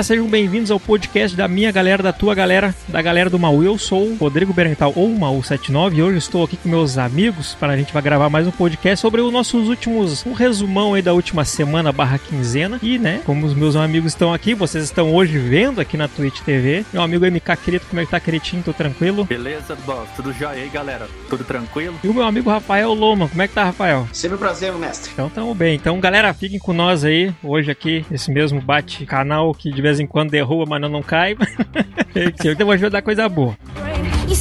Galera, sejam bem-vindos ao podcast da minha galera, da tua galera, da galera do Maú. Eu sou o Rodrigo Berental, ou Maú79, e hoje estou aqui com meus amigos para a gente vai gravar mais um podcast sobre os nossos últimos, um resumão aí da última semana barra quinzena. E, né, como os meus amigos estão aqui, vocês estão hoje vendo aqui na Twitch TV. Meu amigo MK querido, como é que tá, queridinho? Tô tranquilo? Beleza, boss, tudo jóia aí, galera? Tudo tranquilo? E o meu amigo Rafael Loma, como é que tá, Rafael? Sempre um prazer, mestre. Então, tamo bem. Então, galera, fiquem com nós aí, hoje aqui, esse mesmo bate-canal que de vez em quando derruba, mas não, cai. então vou ajudar coisa boa. You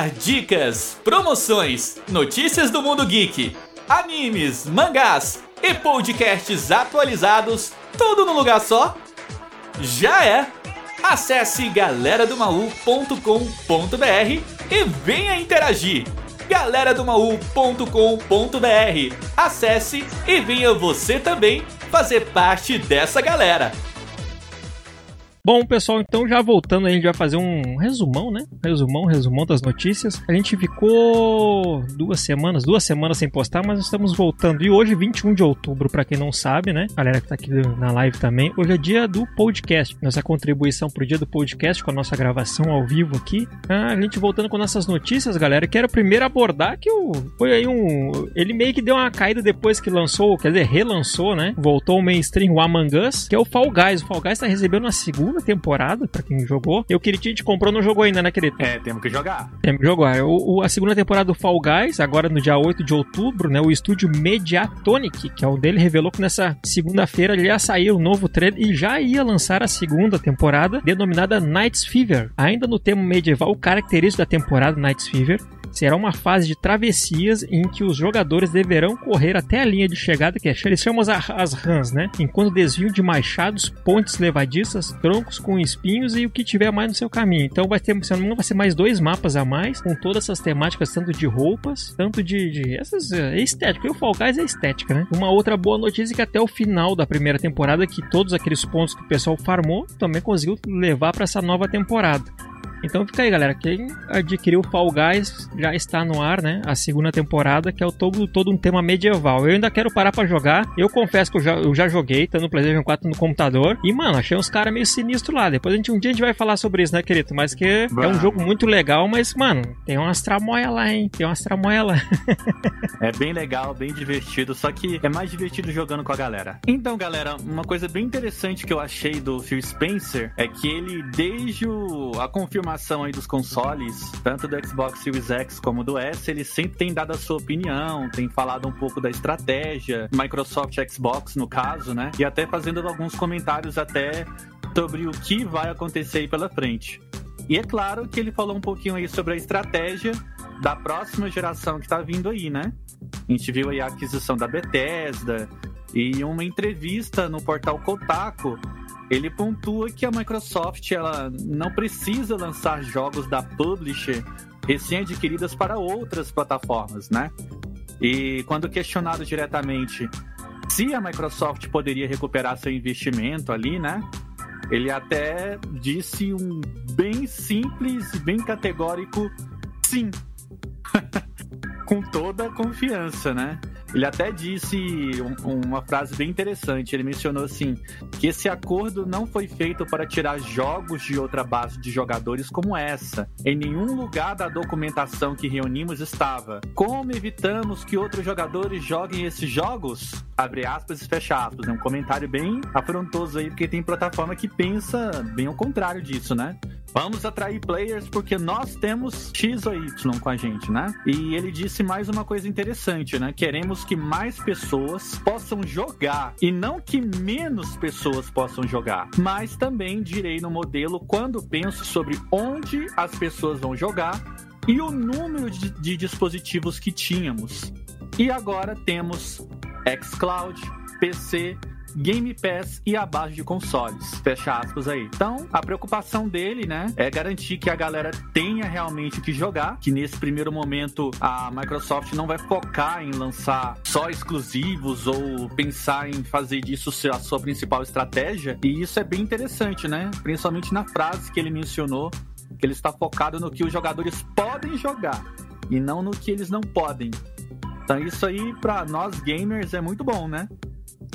dicas, promoções, notícias do mundo geek, animes, mangás e podcasts atualizados, tudo num lugar só? Já é! Acesse galeradomaú.com.br e venha interagir! galeradomaú.com.br Acesse e venha você também fazer parte dessa galera! Bom, pessoal, então já voltando, a gente vai fazer um resumão, né? Resumão, resumão das notícias. A gente ficou duas semanas, duas semanas sem postar, mas estamos voltando. E hoje, 21 de outubro, para quem não sabe, né? Galera que tá aqui na live também, hoje é dia do podcast. Nossa contribuição pro dia do podcast com a nossa gravação ao vivo aqui. Ah, a gente voltando com nossas notícias, galera. Quero primeiro abordar que o, foi aí um. Ele meio que deu uma caída depois que lançou, quer dizer, relançou, né? Voltou o mainstream, o Among Us, que é o Fall Guys. O Fall Guys tá recebendo uma segunda temporada, pra quem jogou. Eu queria que a gente comprou, não jogou ainda, né, querido? É, temos que jogar. Tem que jogar. O, o- a segunda temporada do Fall Guys, agora no dia 8 de outubro, né? O estúdio Mediatonic, que é o dele, revelou que nessa segunda-feira ia sair o novo trailer e já ia lançar a segunda temporada, denominada Night's Fever. Ainda no tema medieval, o característico da temporada Night's Fever será uma fase de travessias em que os jogadores deverão correr até a linha de chegada, que é, eles chamam as, as né? Enquanto desviam de machados, pontes levadiças, troncos com espinhos e o que tiver mais no seu caminho. Então vai ter, se não vai ser mais dois mapas a mais, com todas essas temáticas, tanto de roupas, tanto de, de essas é, estética. E o Fall Guys é estética, né? Uma outra boa notícia é que até o final da primeira temporada, que todos aqueles pontos que o pessoal farmou, também conseguiu levar para essa nova temporada. Então fica aí, galera. Quem adquiriu o Fall Guys já está no ar, né? A segunda temporada, que é o todo, todo um tema medieval. Eu ainda quero parar para jogar. Eu confesso que eu já, eu já joguei, tá no PlayStation 4 no computador. E, mano, achei uns caras meio sinistros lá. Depois a gente, um dia a gente vai falar sobre isso, né, querido? Mas que é um jogo muito legal, mas, mano, tem umas tramóia lá, hein? Tem umas tramóia lá. é bem legal, bem divertido, só que é mais divertido jogando com a galera. Então, galera, uma coisa bem interessante que eu achei do Phil Spencer é que ele, desde a confirmação aí dos consoles, tanto do Xbox Series X como do S, ele sempre tem dado a sua opinião, tem falado um pouco da estratégia, Microsoft Xbox no caso, né? E até fazendo alguns comentários até sobre o que vai acontecer aí pela frente. E é claro que ele falou um pouquinho aí sobre a estratégia da próxima geração que está vindo aí, né? A gente viu aí a aquisição da Bethesda e uma entrevista no portal Kotaku, ele pontua que a Microsoft ela não precisa lançar jogos da publisher recém-adquiridas para outras plataformas, né? E quando questionado diretamente se a Microsoft poderia recuperar seu investimento ali, né? Ele até disse um bem simples e bem categórico sim. Com toda a confiança, né? Ele até disse um, uma frase bem interessante. Ele mencionou assim: que esse acordo não foi feito para tirar jogos de outra base de jogadores como essa. Em nenhum lugar da documentação que reunimos estava. Como evitamos que outros jogadores joguem esses jogos? Abre aspas e fecha aspas. É um comentário bem afrontoso aí, porque tem plataforma que pensa bem ao contrário disso, né? Vamos atrair players porque nós temos X ou Y com a gente, né? E ele disse mais uma coisa interessante, né? Queremos que mais pessoas possam jogar e não que menos pessoas possam jogar. Mas também direi no modelo quando penso sobre onde as pessoas vão jogar e o número de, de dispositivos que tínhamos. E agora temos xCloud, PC, Game Pass e a base de consoles. Fecha aspas aí. Então, a preocupação dele, né, é garantir que a galera tenha realmente o que jogar, que nesse primeiro momento a Microsoft não vai focar em lançar só exclusivos ou pensar em fazer disso a sua principal estratégia. E isso é bem interessante, né? Principalmente na frase que ele mencionou, que ele está focado no que os jogadores podem jogar e não no que eles não podem. Então isso aí para nós gamers é muito bom, né?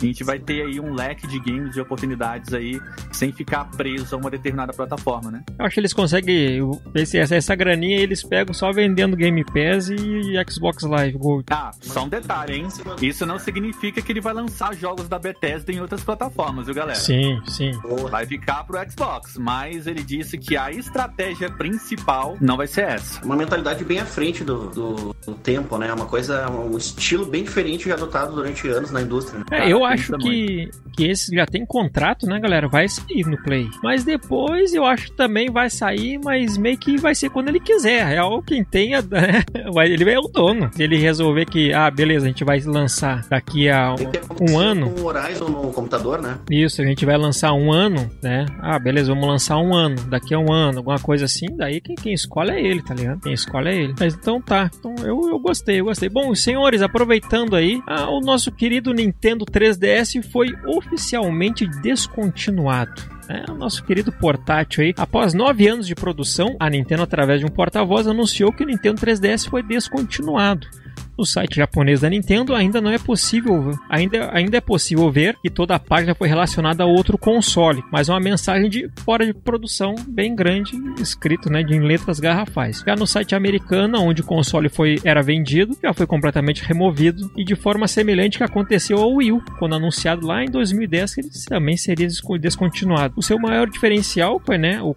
A gente vai ter aí um leque de games e oportunidades aí sem ficar preso a uma determinada plataforma, né? Eu acho que eles conseguem, esse, essa, essa graninha eles pegam só vendendo Game Pass e Xbox Live Gold. Ah, só um detalhe, hein? Isso não significa que ele vai lançar jogos da Bethesda em outras plataformas, viu, galera? Sim, sim. Vai ficar pro Xbox, mas ele disse que a estratégia principal não vai ser essa. Uma mentalidade bem à frente do, do, do tempo, né? Uma coisa, um estilo bem diferente adotado durante anos na indústria. Né? É, eu acho que, que esse já tem contrato, né, galera? Vai sair no Play. Mas depois eu acho que também vai sair, mas meio que vai ser quando ele quiser. Real, quem tem, é, ele é o dono. Se ele resolver que, ah, beleza, a gente vai lançar daqui a um, um ano. Com o Horizon no computador, né? Isso, a gente vai lançar um ano, né? Ah, beleza, vamos lançar um ano. Daqui a um ano, alguma coisa assim. Daí quem, quem escolhe é ele, tá ligado? Quem escolhe é ele. Mas então tá. Então eu, eu gostei, eu gostei. Bom, senhores, aproveitando aí, ah, o nosso querido Nintendo 3DS foi oficialmente descontinuado. É, o nosso querido portátil aí. Após nove anos de produção, a Nintendo, através de um porta-voz, anunciou que o Nintendo 3DS foi descontinuado. No site japonês da Nintendo ainda não é possível, ainda, ainda é possível ver que toda a página foi relacionada a outro console, mas uma mensagem de fora de produção bem grande, escrito né, em letras garrafais. Já no site americano, onde o console foi, era vendido, já foi completamente removido e de forma semelhante que aconteceu ao Wii U, quando anunciado lá em 2010 que ele também seria descontinuado. O seu maior diferencial foi né, o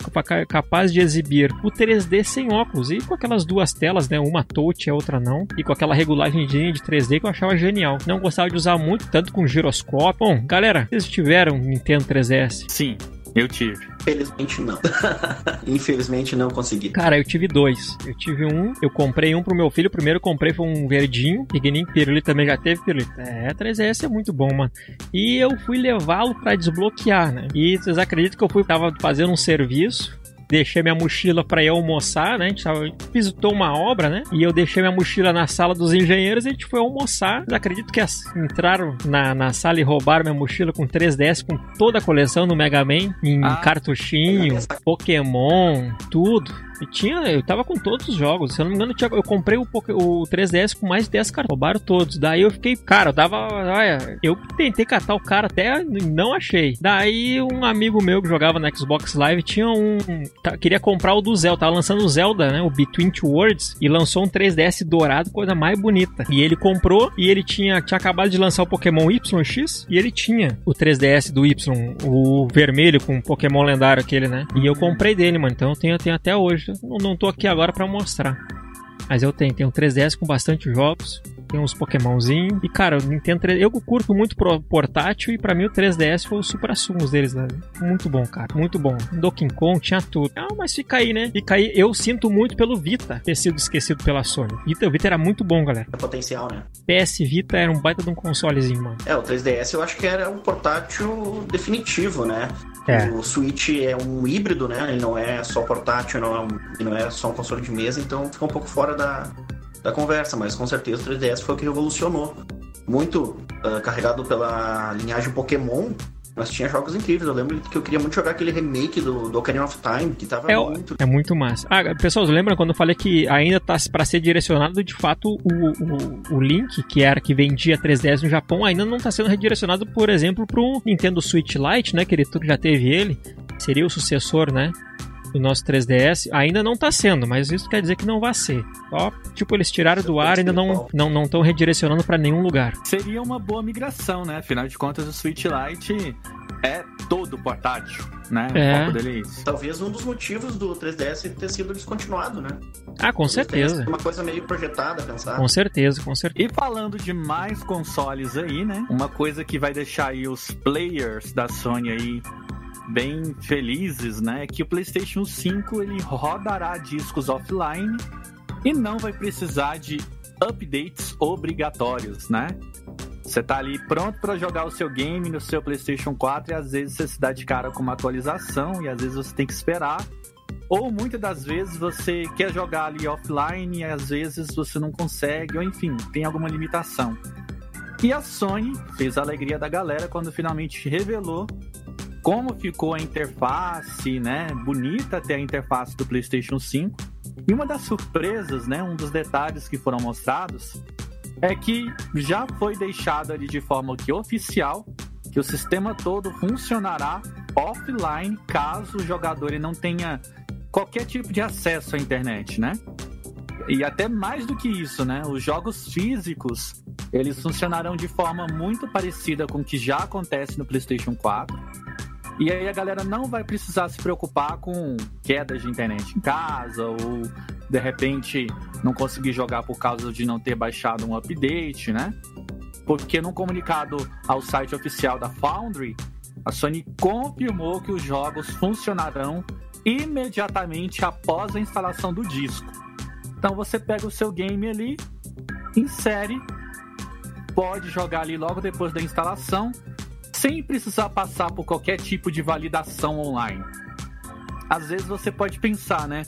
capaz de exibir o 3D sem óculos e com aquelas duas telas, né, uma touch e a outra não, e com aquela regulagem de 3D que eu achava genial. Não gostava de usar muito, tanto com giroscópio. Bom, galera, vocês tiveram Nintendo 3DS? Sim, eu tive. Infelizmente não. Infelizmente não consegui. Cara, eu tive dois. Eu tive um, eu comprei um pro meu filho. O primeiro eu comprei foi um verdinho, pequenininho, pirulito também já teve pirulito. É, 3DS é muito bom, mano. E eu fui levá-lo para desbloquear, né? E vocês acreditam que eu fui tava fazendo um serviço deixei minha mochila pra ir almoçar, né? A gente tava, visitou uma obra, né? E eu deixei minha mochila na sala dos engenheiros e a gente foi almoçar. Eu acredito que entraram na, na sala e roubaram minha mochila com 3DS, com toda a coleção do Mega Man, em Ah. cartuchinho, Pokémon, tudo. E tinha, eu tava com todos os jogos. Se eu não me engano, tinha- eu comprei o, o 3DS com mais de 10 cartas. Roubaram todos. Daí eu fiquei, cara, eu tava. Olha, eu tentei catar o cara até não achei. Daí um amigo meu que jogava na Xbox Live tinha um. tá- queria comprar o do Zelda. Tava lançando o Zelda, né? O Between Two Worlds. E lançou um 3DS dourado, coisa mais bonita. E ele comprou e ele tinha, tinha acabado de lançar o Pokémon YX. E ele tinha o 3DS do Y, o vermelho com Pokémon lendário aquele, né? E eu comprei dele, mano. Então eu tenho, tenho até hoje. Não, não tô aqui agora pra mostrar. Mas eu tenho, tenho um 3DS com bastante jogos. Tem uns Pokémonzinhos. E, cara, o Nintendo 3 eu curto muito pro portátil. E pra mim o 3DS foi o supra sumos deles, né? Muito bom, cara. Muito bom. Donkey Kong tinha tudo. Ah, mas fica aí, né? Fica aí. Eu sinto muito pelo Vita ter sido esquecido pela Sony. Vita, o Vita era muito bom, galera. É potencial, né? PS Vita era um baita de um consolezinho, mano. É, o 3DS eu acho que era um portátil definitivo, né? É. O Switch é um híbrido, né? Ele não é só portátil, não é, um, não é só um console de mesa, então fica um pouco fora da, da conversa, mas com certeza o 3DS foi o que revolucionou. Muito ah, carregado pela linhagem Pokémon, mas tinha jogos incríveis. Eu lembro que eu queria muito jogar aquele remake do, do Ocarina of Time, que tava É, muito. É muito massa. Ah, pessoal, lembram quando eu falei que ainda tá pra ser direcionado de fato o, o, o Link, que era que vendia 3DS no Japão, ainda não tá sendo redirecionado, por exemplo, pro Nintendo Switch Lite, né? Que ele já teve ele. Seria o sucessor, né? Do nosso 3DS. Ainda não tá sendo, mas isso quer dizer que não vai ser. Só, tipo, eles tiraram do ar e ainda não estão não, não redirecionando pra nenhum lugar. Seria uma boa migração, né? Afinal de contas, o Switch Lite é todo portátil, né? É. O foco dele é isso. Talvez um dos motivos do 3DS ter sido descontinuado, né? Ah, com O 3DS certeza. é Uma coisa meio projetada, pensada. Com certeza, com certeza. E falando de mais consoles aí, né? Uma coisa que vai deixar aí os players da Sony aí bem felizes, né? Que o PlayStation 5 ele rodará discos offline e não vai precisar de updates obrigatórios, né? Você tá ali pronto para jogar o seu game no seu PlayStation 4 e às vezes você se dá de cara com uma atualização e às vezes você tem que esperar. Ou muitas das vezes você quer jogar ali offline e às vezes você não consegue, ou enfim, tem alguma limitação. E a Sony fez a alegria da galera quando finalmente revelou como ficou a interface, né? Bonita até a interface do PlayStation 5. E uma das surpresas, né? Um dos detalhes que foram mostrados é que já foi deixado ali de forma que oficial que o sistema todo funcionará offline caso o jogador não tenha qualquer tipo de acesso à internet, né? E até mais do que isso, né? Os jogos físicos eles funcionarão de forma muito parecida com o que já acontece no PlayStation 4. E aí a galera não vai precisar se preocupar com quedas de internet em casa ou de repente não conseguir jogar por causa de não ter baixado um update, né? Porque no comunicado ao site oficial da Foundry, a Sony confirmou que os jogos funcionarão imediatamente após a instalação do disco. Então você pega o seu game ali, insere, pode jogar ali logo depois da instalação, sem precisar passar por qualquer tipo de validação online. Às vezes você pode pensar, né?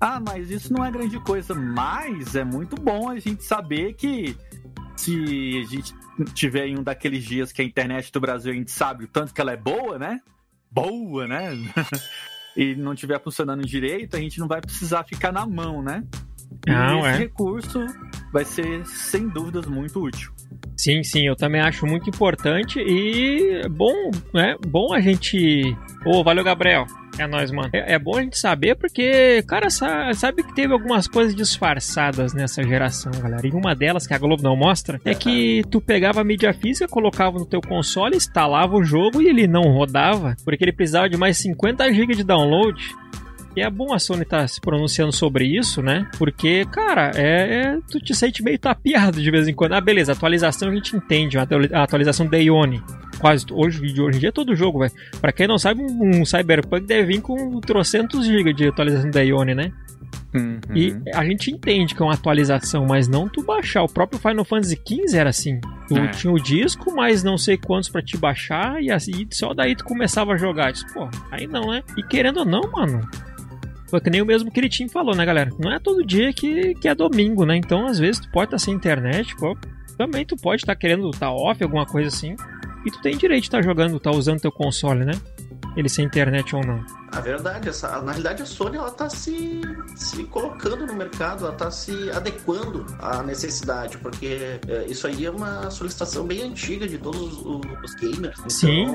Ah, mas isso não é grande coisa, mas é muito bom a gente saber que se a gente tiver em um daqueles dias que a internet do Brasil a gente sabe o tanto que ela é boa, né? Boa, né? e não estiver funcionando direito, a gente não vai precisar ficar na mão, né? E Não, esse é. recurso vai ser, sem dúvidas, muito útil. Sim, sim, eu também acho muito importante e é bom, né? Bom a gente. Ô, valeu, Gabriel. É nóis, mano. É, é bom a gente saber porque, cara, sa- sabe que teve algumas coisas disfarçadas nessa geração, galera. E uma delas que a Globo não mostra é que tu pegava a mídia física, colocava no teu console, instalava o jogo e ele não rodava porque ele precisava de mais 50 GB de download. E é bom a Sony estar se pronunciando sobre isso, né? Porque, cara, é, é- tu te sente meio tapeado de vez em quando. Ah, beleza, atualização a gente entende, a atu- a atualização da Ione. Quase hoje, de hoje em dia é todo jogo, velho. Pra quem não sabe, um, um Cyberpunk deve vir com trocentos GB de atualização da Ione, né? E a gente entende que é uma atualização, mas não tu baixar. O próprio Final Fantasy XV era assim. Tu É. tinha o disco, mas não sei quantos pra te baixar, e assim, só daí tu começava a jogar. Disse, Pô, aí não, né? E querendo ou não, mano, Foi que nem o mesmo Kiritim falou, né, galera? Não é todo dia que, que é domingo, né? Então, às vezes, tu pode estar sem internet, pô, também tu pode estar querendo estar off, alguma coisa assim. E tu tem direito de estar jogando, estar usando teu console, né? Ele sem internet ou não. A verdade, essa, na realidade a Sony ela tá se, se colocando no mercado, ela tá se adequando à necessidade, porque é, isso aí é uma solicitação bem antiga de todos os, os gamers. Então, Sim.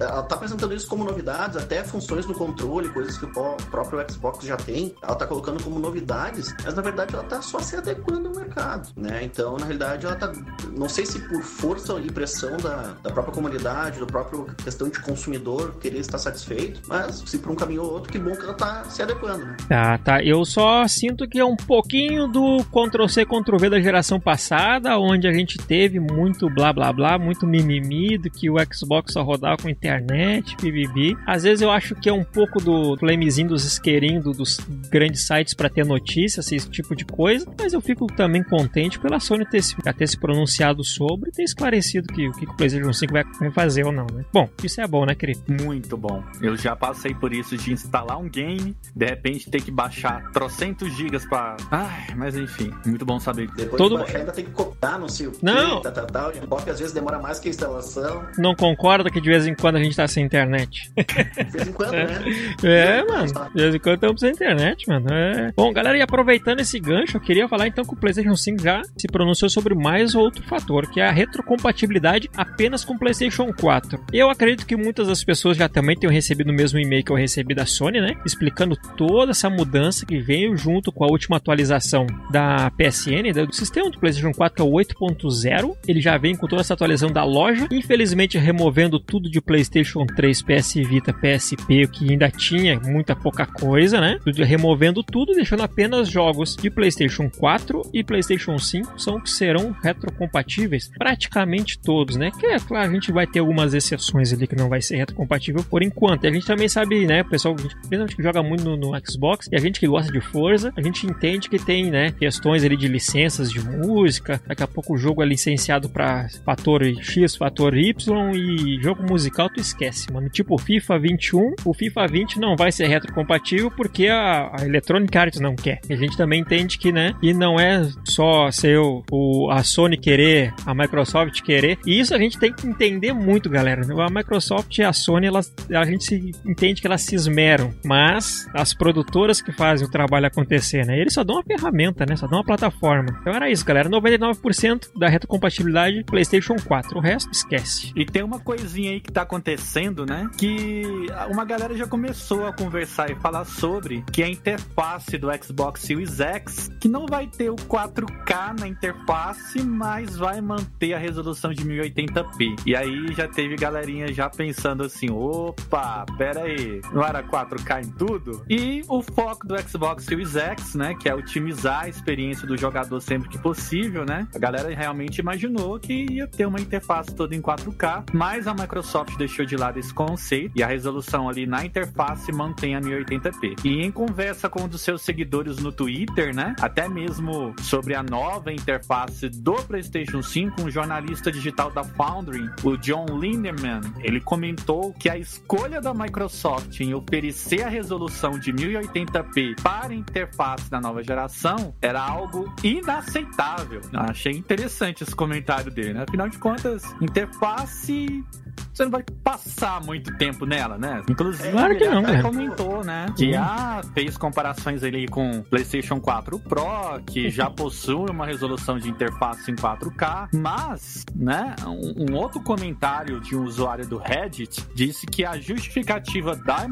é, ela tá apresentando isso como novidades, até funções no controle, coisas que o pró- próprio Xbox já tem, ela tá colocando como novidades, mas na verdade ela tá só se adequando ao mercado, né? Então, na realidade, ela tá, não sei se por força e pressão da, da própria comunidade, do próprio questão de consumidor querer estar satisfeito, mas se por um caminho ou outro, que bom que ela tá se adequando, né? Tá, tá. Eu só sinto que é um pouquinho do Ctrl-C, Ctrl-V da geração passada, onde a gente teve muito blá blá blá, muito mimimi, do que o Xbox só rodava com internet, bibibi. Às vezes eu acho que é um pouco do flamezinho dos isqueirinhos do- dos grandes sites pra ter notícias, esse tipo de coisa, mas eu fico também contente pela Sony ter se, ter se pronunciado sobre e ter esclarecido que, o que o PlayStation 5 vai vai fazer ou não, né? Bom, isso é bom, né, querido? Muito bom. Eu já passei por isso de instalar um game, de repente ter que baixar trocentos gigas pra. Ai, mas enfim, muito bom saber. Depois Todo- de baixar, ainda tem que copiar, não sei o quê, Não. tal, tal, tal. E às vezes demora mais que a instalação. Não concorda que de vez em quando a gente tá sem internet? De vez em quando, né? É, mano. De vez em quando estamos sem internet, mano. É. Bom, galera, e aproveitando esse gancho, eu queria falar então que o PlayStation 5 já se pronunciou sobre mais outro fator, que é a retrocompatibilidade apenas com o PlayStation 4. Eu acredito que muitas das pessoas já também tenham recebido o mesmo e-mail que eu recebi da Sony, né? Explicando toda essa mudança que veio junto com a última atualização da PSN, né, do sistema do PlayStation 4, que é o 8.0. Ele já vem com toda essa atualização da loja, infelizmente removendo tudo de PlayStation 3, PS Vita, PSP, o que ainda tinha muita pouca coisa, né? Removendo tudo, deixando apenas jogos de PlayStation 4 e PlayStation 5 são que serão retrocompatíveis, praticamente todos, né? Que é claro, a gente vai ter algumas exceções ali que não vai ser retrocompatível por enquanto. E a gente também sabe, né, o pessoal, principalmente que joga muito no, no Xbox, e a gente que gosta de Forza, a gente entende que tem, né, questões ali de licenças de música, daqui a pouco o jogo é licenciado para fator X, fator Y e jogo musical tu esquece, mano. Tipo FIFA 21, o FIFA 20 não vai ser retrocompatível porque a, a Electronic Arts não quer. E a gente também entende que, né, e não é só ser o, o- a Sony querer, a Microsoft querer. E isso a gente tem que entender muito, galera. A Microsoft e a Sony, elas, a gente se entende que elas se esmeram, mas as produtoras que fazem o trabalho acontecer, né, eles só dão uma ferramenta, né, só dão uma plataforma. Então era isso, galera. 99% da retrocompatibilidade PlayStation 4. O resto esquece. E tem uma coisinha aí que tá acontecendo, né? Que uma galera já começou a conversar e falar sobre que a interface do Xbox Series X, que não vai ter o 4K na interface, mas vai manter a resolução de 1080p. E aí já teve galerinha já pensando assim, opa, pera aí, não era 4K em tudo? E o foco do Xbox Series X, né, que é otimizar a experiência do jogador sempre que possível, né? A galera realmente imaginou que ia ter uma interface toda em 4K, mas a Microsoft deixou de lado esse conceito e a resolução ali na interface mantém a 1080p. E em conversa com um dos seus seguidores no Twitter, né, até mesmo sobre a nova interface do PlayStation 5, um jornalista digital da Foundry, o John Lindemann, ele comentou que a escolha da Microsoft oferecer a resolução de 1080p para interface da nova geração era algo inaceitável. Eu achei interessante esse comentário dele, né? Afinal de contas, interface você não vai passar muito tempo nela, né? Inclusive, Claro que não, até comentou, né? Que Sim. ah, fez comparações ali com PlayStation 4 Pro, que já possui uma resolução de interface em 4K, mas, né, um, um outro comentário de um usuário do Reddit disse que a justificativa da,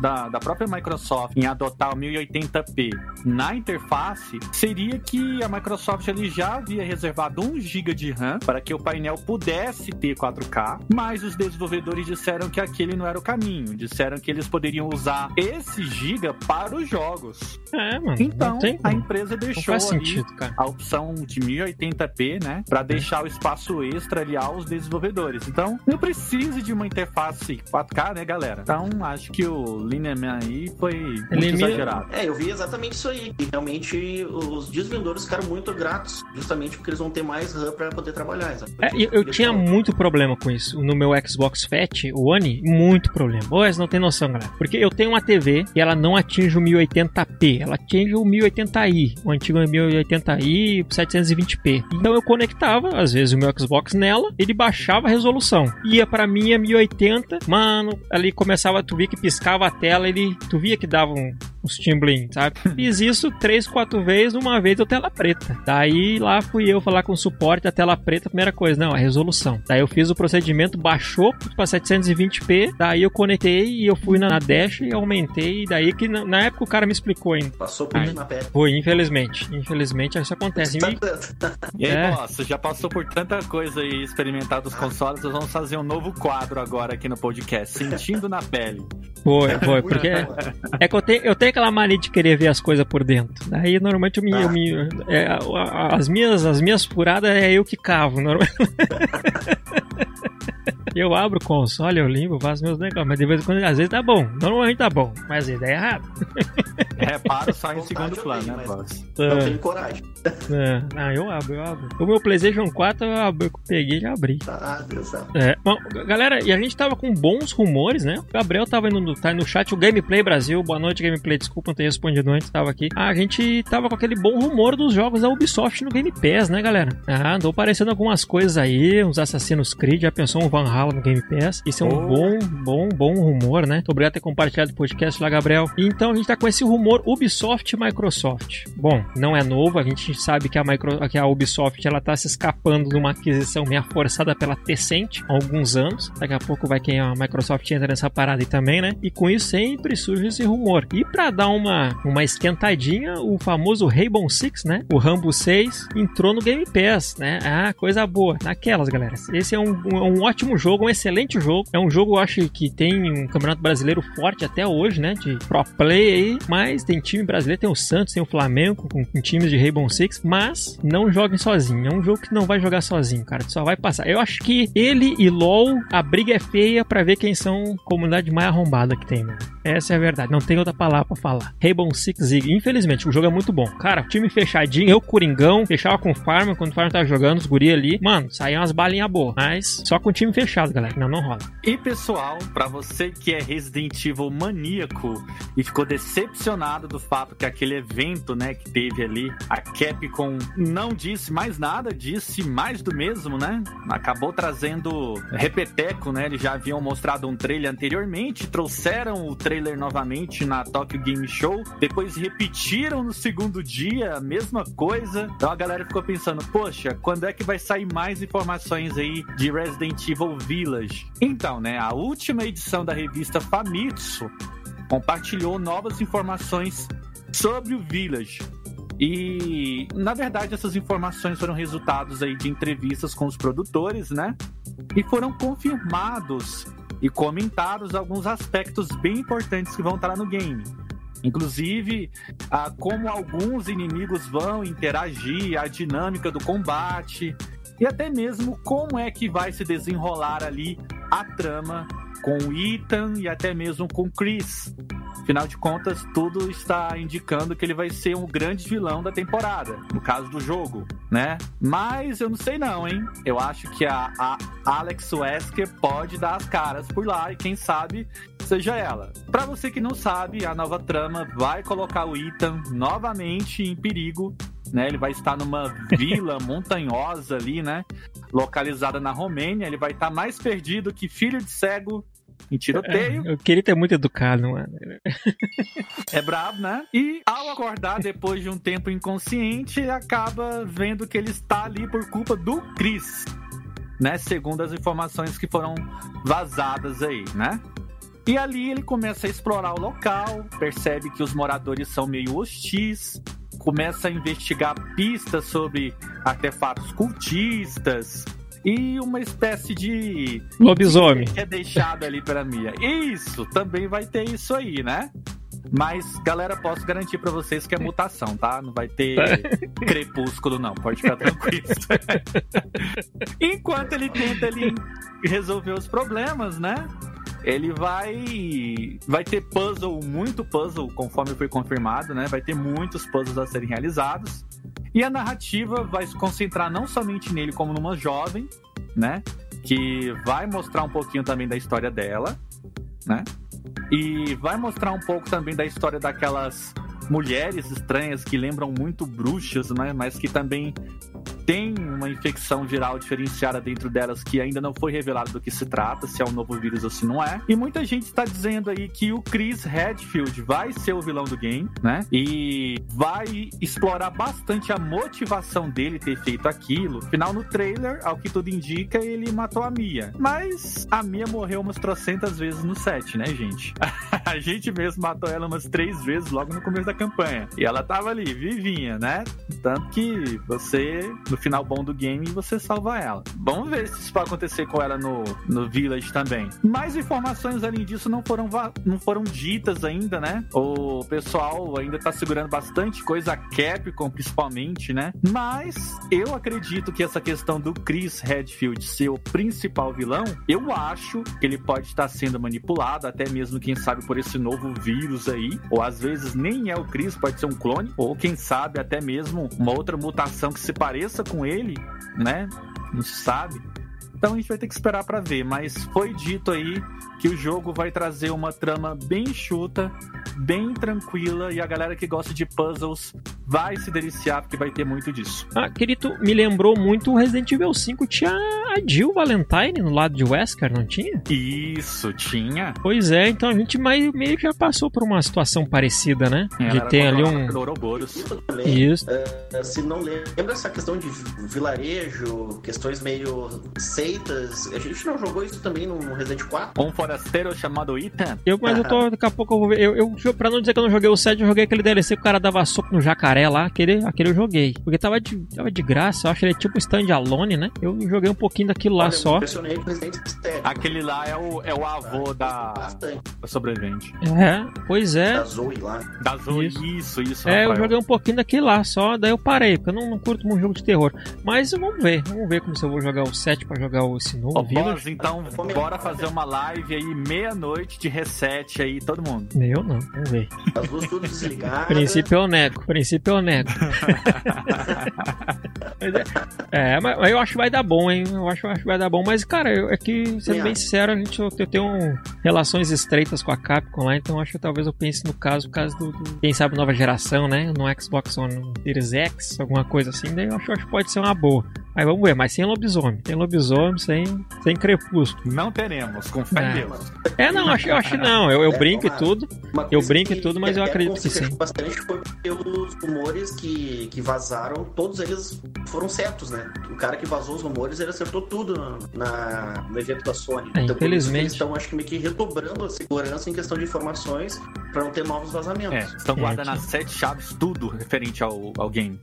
da, da própria Microsoft em adotar o 1080p na interface seria que a Microsoft ali já havia reservado 1 GB de RAM para que o painel pudesse ter 4K, mas os desenvolvedores disseram que aquele não era o caminho, disseram que eles poderiam usar esse giga para os jogos. É, mano. Então, não tem a empresa Não deixou ali sentido, cara. a opção de 1080p, né, para deixar o espaço extra ali aos desenvolvedores. Então, não precisa de uma interface 4K, né, galera? Então, acho que o Lineman aí foi muito Ele exagerado. É, eu vi exatamente isso aí. E realmente os desenvolvedores ficaram muito gratos, justamente porque eles vão ter mais RAM pra poder trabalhar. É, eu, eu tinha muito problema com isso no meu Xbox Fat One, muito problema. Ô, não tem noção, galera. Porque eu tenho uma TV e ela não atinge o 1080p, ela atinge o 1080i, o antigo 1080i 720p. Então eu conectava, às vezes, o meu Xbox nela, ele baixava a resolução. Ia para minha 1080, mano, ali começava, tu via que piscava a tela, ele, tu via que dava um, uns timbling, sabe? Fiz isso três, quatro vezes, uma vez deu tela preta. Daí lá fui eu falar com o suporte da tela preta, primeira coisa, não, a resolução. Daí eu fiz o procedimento, baixou para 720p, daí eu conectei e eu fui na dash e aumentei, daí que na época o cara me explicou ainda. Passou por isso na pele. Foi, infelizmente. Infelizmente isso acontece. E aí, é. boss, já passou por tanta coisa e experimentado os consoles, nós vamos fazer um novo quadro agora aqui no podcast, Sentindo na Pele. Foi, foi, porque é que eu tenho, eu tenho aquela mania de querer ver as coisas por dentro. Daí normalmente eu me. Eu me é, as, minhas, as minhas furadas é eu que cavo. Normalmente. Eu abro o console, eu limpo, faço meus negócios, mas de vez em quando, às vezes tá bom. Normalmente tá bom, mas às vezes é errado. Reparo só em segundo plano, né, boss? Não tenho coragem. É. Ah, eu abro, eu abro. O meu PlayStation 4 eu, abro, eu peguei e já abri. Ah, Deus céu. É. Bom, galera, e a gente tava com bons rumores, né? O Gabriel tava indo no, tá no chat, o Gameplay Brasil. Boa noite, Gameplay. Desculpa não ter respondido antes, tava aqui. Ah, a gente tava com aquele bom rumor dos jogos da Ubisoft no Game Pass, né, galera? Ah, andou aparecendo algumas coisas aí, uns Assassin's Creed, já pensou um Van Halen no Game Pass. Isso é um bom, bom, bom rumor, né? Muito obrigado por ter compartilhado o podcast lá, Gabriel. Então a gente tá com esse rumor Ubisoft e Microsoft. Bom, não é novo, a gente sabe que a, Micro, que a Ubisoft ela tá se escapando de uma aquisição meio forçada pela Tencent há alguns anos. Daqui a pouco vai quem a Microsoft entra nessa parada aí também, né? E com isso sempre surge esse rumor. E para dar uma, uma esquentadinha, o famoso Rainbow Six, né? O Rambo 6 entrou no Game Pass, né? Ah, coisa boa. Naquelas, galera. Esse é um, um ótimo jogo, um excelente jogo. É um jogo, eu acho, que tem um campeonato brasileiro forte até hoje, né? De pro play aí. Mas tem time brasileiro, tem o Santos, tem o Flamengo, com, com times de Rainbow Six. Mas não joguem sozinho. É um jogo que não vai jogar sozinho, cara. Só vai passar. Eu acho que ele e LoL, a briga é feia para ver quem são a comunidade mais arrombada que tem, mano. Essa é a verdade. Não tem outra palavra pra falar. Rainbow Six Zig. Infelizmente, o jogo é muito bom. Cara, time fechadinho. Eu, Coringão, fechava com o Farm quando o Farm tava jogando, os guri ali. Mano, saíam umas balinhas boas. Mas só com o time fechado, galera. Não, não rola. E pessoal, para você que é Resident Evil maníaco e ficou decepcionado do fato que aquele evento, né, que teve ali, a Capcom não disse mais nada, disse mais do mesmo, né? Acabou trazendo repeteco, né? Eles já haviam mostrado um trailer anteriormente, trouxeram o trailer novamente na Tokyo Game Show, depois repetiram no segundo dia a mesma coisa. Então a galera ficou pensando, poxa, quando é que vai sair mais informações aí de Resident Evil Village? Então, né, a última edição da revista Famitsu compartilhou novas informações sobre o Village. E, na verdade, essas informações foram resultados aí de entrevistas com os produtores, né? E foram confirmados e comentados alguns aspectos bem importantes que vão estar no game. Inclusive, a, como alguns inimigos vão interagir, a dinâmica do combate e até mesmo como é que vai se desenrolar ali a trama com o Ethan e até mesmo com o Chris. Afinal de contas, tudo está indicando que ele vai ser um grande vilão da temporada, no caso do jogo, né? Mas eu não sei não, hein? Eu acho que a, a Alex Wesker pode dar as caras por lá e quem sabe seja ela. Para você que não sabe, a nova trama vai colocar o Ethan novamente em perigo né? Ele vai estar numa vila montanhosa ali, né? Localizada na Romênia. Ele vai estar mais perdido que filho de cego em tiroteio. É, eu queria ter muito educado, mano. É brabo, né? E ao acordar depois de um tempo inconsciente, acaba vendo que ele está ali por culpa do Chris, né? Segundo as informações que foram vazadas aí, né? E ali ele começa a explorar o local, percebe que os moradores são meio hostis, começa a investigar pistas sobre artefatos cultistas e uma espécie de lobisomem que é deixado ali para Mia. Isso, também vai ter isso aí, né? Mas, galera, posso garantir para vocês que é mutação, tá? Não vai ter crepúsculo, não. Pode ficar tranquilo. Enquanto ele tenta ali resolver os problemas, né? Ele vai vai ter puzzle, muito puzzle, conforme foi confirmado, né? Vai ter muitos puzzles a serem realizados. E a narrativa vai se concentrar não somente nele como numa jovem, né? que vai mostrar um pouquinho também da história dela, né? E vai mostrar um pouco também da história daquelas mulheres estranhas que lembram muito bruxas, né? Mas que também tem uma infecção viral diferenciada dentro delas que ainda não foi revelado do que se trata, se é um novo vírus ou se não é. E muita gente está dizendo aí que o Chris Redfield vai ser o vilão do game, né? E vai explorar bastante a motivação dele ter feito aquilo. Afinal, no trailer, ao que tudo indica, ele matou a Mia. Mas a Mia morreu umas trocentas vezes no set, né, gente? a gente mesmo matou ela umas três vezes logo no começo da campanha. E ela tava ali, vivinha, né? Tanto que você, no final bom do game, você salva ela. Vamos ver se isso vai acontecer com ela no, no Village também. Mais informações além disso não foram, não foram ditas ainda, né? O pessoal ainda tá segurando bastante coisa, a Capcom principalmente, né? Mas eu acredito que essa questão do Chris Redfield ser o principal vilão, eu acho que ele pode estar sendo manipulado, até mesmo, quem sabe, por esse novo vírus aí. Ou às vezes nem é o Chris, pode ser um clone. Ou quem sabe até mesmo uma outra mutação que se pareça com ele, né? Não se sabe. Então a gente vai ter que esperar para ver, mas foi dito aí que o jogo vai trazer uma trama bem chuta, bem tranquila e a galera que gosta de puzzles vai se deliciar porque vai ter muito disso. Ah, querido, me lembrou muito o Resident Evil 5 tinha a Jill Valentine no lado de Wesker, não tinha? Isso, tinha. Pois é, então a gente meio, meio que já passou por uma situação parecida, né? Ela de ter ali um Isso. Uh, se não lembra essa questão de vilarejo, questões meio seitas, a gente não jogou isso também no Resident 4? Um forasteiro chamado Ethan. Eu, mas eu tô, daqui a pouco eu vou ver. Eu, eu, pra não dizer que eu não joguei o 7, eu joguei aquele DLC que o cara dava soco no jacaré lá. Aquele, aquele eu joguei. Porque tava de, tava de graça, eu acho que ele é tipo standalone, né? Eu joguei um pouquinho daquilo lá Olha, só. Aquele lá é o, é o avô da, da sobrevivente. É, pois é. Da Zoe lá. Da Zoe, isso, isso. isso é, Rafael. eu joguei um pouquinho daquilo lá só, daí eu parei, porque eu não, não curto muito jogo de terror. Mas vamos ver, vamos ver como se eu vou jogar o 7 pra jogar esse novo. Ô, boss, então bora fazer uma live aí, meia-noite de reset aí, todo mundo. Meu não, vamos ver. As luzes tudo desligadas. Princípio eu nego, princípio eu nego. é, mas eu acho que vai dar bom, hein? Eu acho, acho que vai dar bom. Mas, cara, eu, é que, sendo bem sincero, a gente eu, eu tenho um, relações estreitas com a Capcom lá, então acho que talvez eu pense no caso, caso do, do, quem sabe, nova geração, né? No Xbox One Series X, alguma coisa assim, daí eu acho, acho que pode ser uma boa. Aí vamos ver, mas sem lobisomem. Sem lobisomem, sem, sem crepúsculo. Não teremos, com É, não, acho, acho não. Eu, eu é, brinco e tudo. Eu brinco e tudo, mas eu acredito que sim. bastante foi pelos rumores que, que vazaram, todos eles foram certos, né? O cara que vazou os rumores, ele acertou tudo na, no evento da Sony. É, então, infelizmente. Eles estão, acho que meio que redobrando a segurança em questão de informações para não ter novos vazamentos. É, estão guardando é, que... as sete chaves, tudo referente ao, ao game.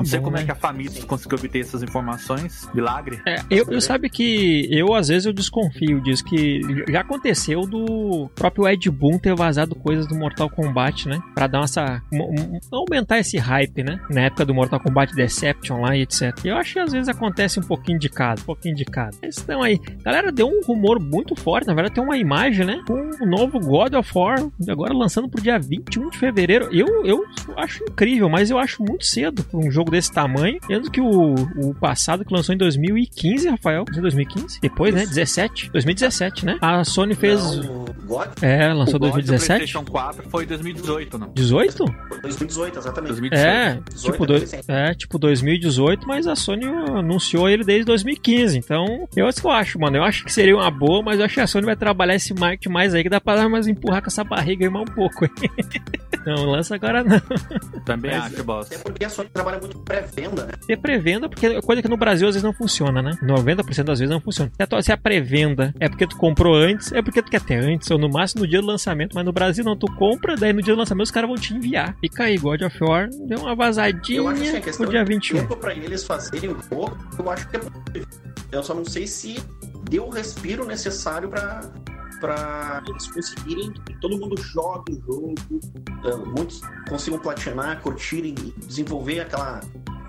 Não sei Bom, como é né? que a família conseguiu obter essas informações. Milagre. É, eu, eu sabe que eu, às vezes, eu desconfio disso, que já aconteceu do próprio Ed Boon ter vazado coisas do Mortal Kombat, né? Pra dar essa. Um, aumentar esse hype, né? Na época do Mortal Kombat Deception lá e etc. Eu acho que às vezes acontece um pouquinho de cada, um pouquinho de cada. Mas estão aí. Galera, deu um rumor muito forte, na verdade tem uma imagem, né? Com o novo God of War, agora lançando pro dia 21 de fevereiro. Eu, eu acho incrível, mas eu acho muito cedo pra um jogo jogo desse tamanho, menos que o, o passado que lançou em 2015, Rafael. 2015? Depois, né? 17? 2017, né? A Sony fez. Não, God? É, lançou o 2017. O PlayStation 4 foi 2018, não? 18? 2018, exatamente. 2018. É, 18, tipo, do, é, tipo 2018, mas a Sony anunciou ele desde 2015. Então, eu acho que eu acho, mano. Eu acho que seria uma boa, mas eu acho que a Sony vai trabalhar esse marketing mais aí, que dá pra dar mais empurrar com essa barriga aí mais um pouco. não, lança agora não. Também mas, acho, boss. É porque a Sony trabalha muito pré-venda, né? É pré-venda, porque é coisa que no Brasil às vezes não funciona, né? 90% das vezes não funciona. Se a pré-venda é porque tu comprou antes, é porque tu quer ter antes, ou no máximo no dia do lançamento, mas no Brasil não, tu compra, daí no dia do lançamento os caras vão te enviar. Fica aí, God of War deu uma vazadinha eu acho assim, pro dia 21. Tempo pra eles fazerem o jogo, eu acho que é possível. Eu só não sei se deu o respiro necessário para para eles conseguirem que todo mundo jogue o jogo, uh, muitos consigam platinar, curtirem e desenvolver aquela,